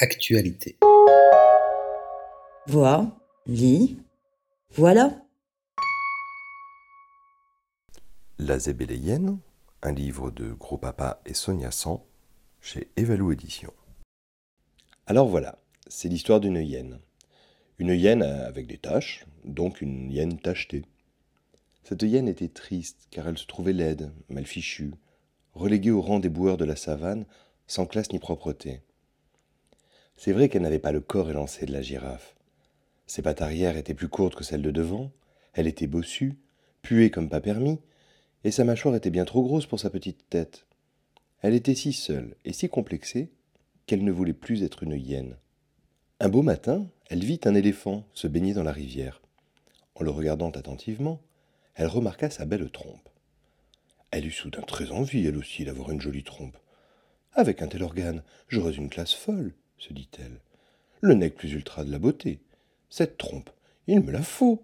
Actualité. Vois, lis, voilà. La Zébéléienne, un livre de Gros Papa et Sonia San, chez Evalou Édition. Alors voilà, c'est l'histoire d'une hyène. Une hyène avec des taches, donc une hyène tachetée. Cette hyène était triste car elle se trouvait laide, mal fichue, reléguée au rang des boueurs de la savane, sans classe ni propreté. C'est vrai qu'elle n'avait pas le corps élancé de la girafe. Ses pattes arrière étaient plus courtes que celles de devant, elle était bossue, puée comme pas permis, et sa mâchoire était bien trop grosse pour sa petite tête. Elle était si seule et si complexée qu'elle ne voulait plus être une hyène. Un beau matin, elle vit un éléphant se baigner dans la rivière. En le regardant attentivement, elle remarqua sa belle trompe. Elle eut soudain très envie, elle aussi, d'avoir une jolie trompe. Avec un tel organe, j'aurais une classe folle, se dit-elle. Le nec plus ultra de la beauté. Cette trompe, il me la faut.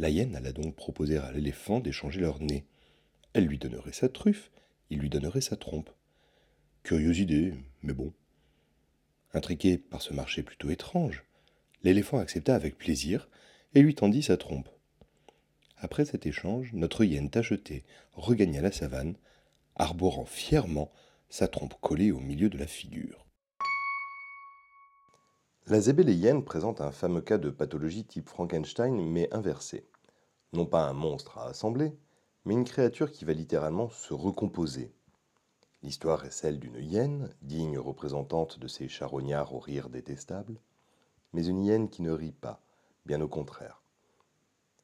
La hyène alla donc proposer à l'éléphant d'échanger leur nez. Elle lui donnerait sa truffe, il lui donnerait sa trompe. Curieuse idée, mais bon. Intriqué par ce marché plutôt étrange, l'éléphant accepta avec plaisir et lui tendit sa trompe. Après cet échange, notre hyène tachetée regagna la savane, arborant fièrement sa trompe collée au milieu de la figure. La zébéléienne présente un fameux cas de pathologie type Frankenstein, mais inversé. Non pas un monstre à assembler, mais une créature qui va littéralement se recomposer. L'histoire est celle d'une hyène, digne représentante de ces charognards au rire détestable, mais une hyène qui ne rit pas, bien au contraire.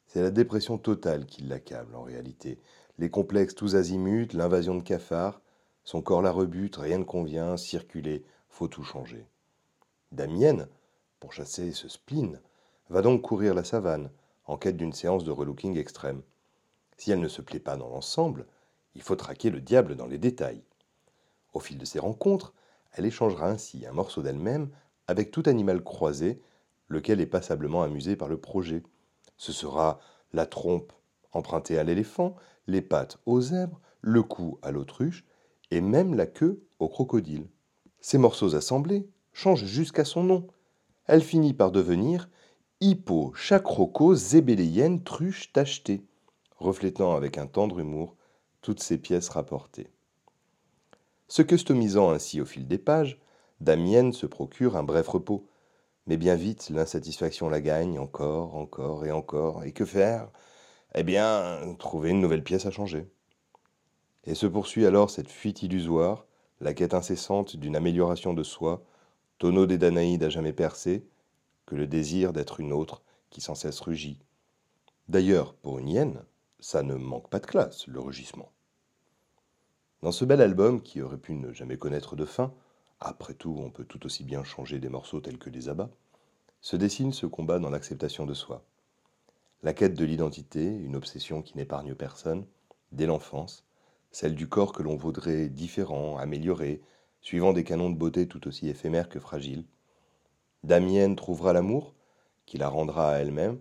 C'est la dépression totale qui l'accable en réalité, les complexes tous azimuts, l'invasion de cafards, son corps la rebute, rien ne convient, circuler, faut tout changer. Damienne, pour chasser ce spleen, va donc courir la savane, en quête d'une séance de relooking extrême. Si elle ne se plaît pas dans l'ensemble, il faut traquer le diable dans les détails. Au fil de ces rencontres, elle échangera ainsi un morceau d'elle-même avec tout animal croisé, lequel est passablement amusé par le projet. Ce sera la trompe empruntée à l'éléphant, les pattes au zèbre, le cou à l'autruche, et même la queue au crocodile. Ces morceaux assemblés change jusqu'à son nom. Elle finit par devenir Hippo chacroco zébéléienne truche tachetée, reflétant avec un tendre humour toutes ces pièces rapportées. Se customisant ainsi au fil des pages, Damienne se procure un bref repos. Mais bien vite, l'insatisfaction la gagne encore, encore et encore. Et que faire? Eh bien, trouver une nouvelle pièce à changer. Et se poursuit alors cette fuite illusoire, la quête incessante d'une amélioration de soi, tonneau des Danaïdes à jamais percé, que le désir d'être une autre qui sans cesse rugit. D'ailleurs, pour une hyène, ça ne manque pas de classe, le rugissement. Dans ce bel album, qui aurait pu ne jamais connaître de fin, après tout, on peut tout aussi bien changer des morceaux tels que des abats, se dessine ce combat dans l'acceptation de soi. La quête de l'identité, une obsession qui n'épargne personne, dès l'enfance, celle du corps que l'on vaudrait différent, amélioré, suivant des canons de beauté tout aussi éphémères que fragiles. Damienne trouvera l'amour, qui la rendra à elle-même,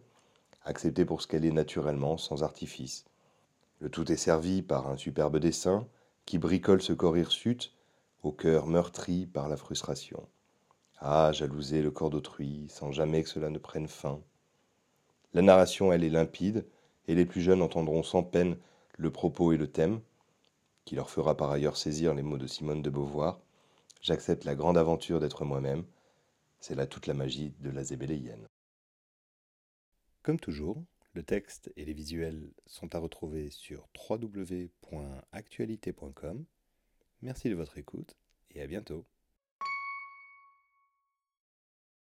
acceptée pour ce qu'elle est naturellement, sans artifice. Le tout est servi par un superbe dessin qui bricole ce corps hirsute, au cœur meurtri par la frustration. Ah, jalouser le corps d'autrui, sans jamais que cela ne prenne fin. La narration, elle, est limpide, et les plus jeunes entendront sans peine le propos et le thème, qui leur fera par ailleurs saisir les mots de Simone de Beauvoir, J'accepte la grande aventure d'être moi-même. C'est là toute la magie de la zébéléienne. Comme toujours, le texte et les visuels sont à retrouver sur www.actualité.com. Merci de votre écoute et à bientôt.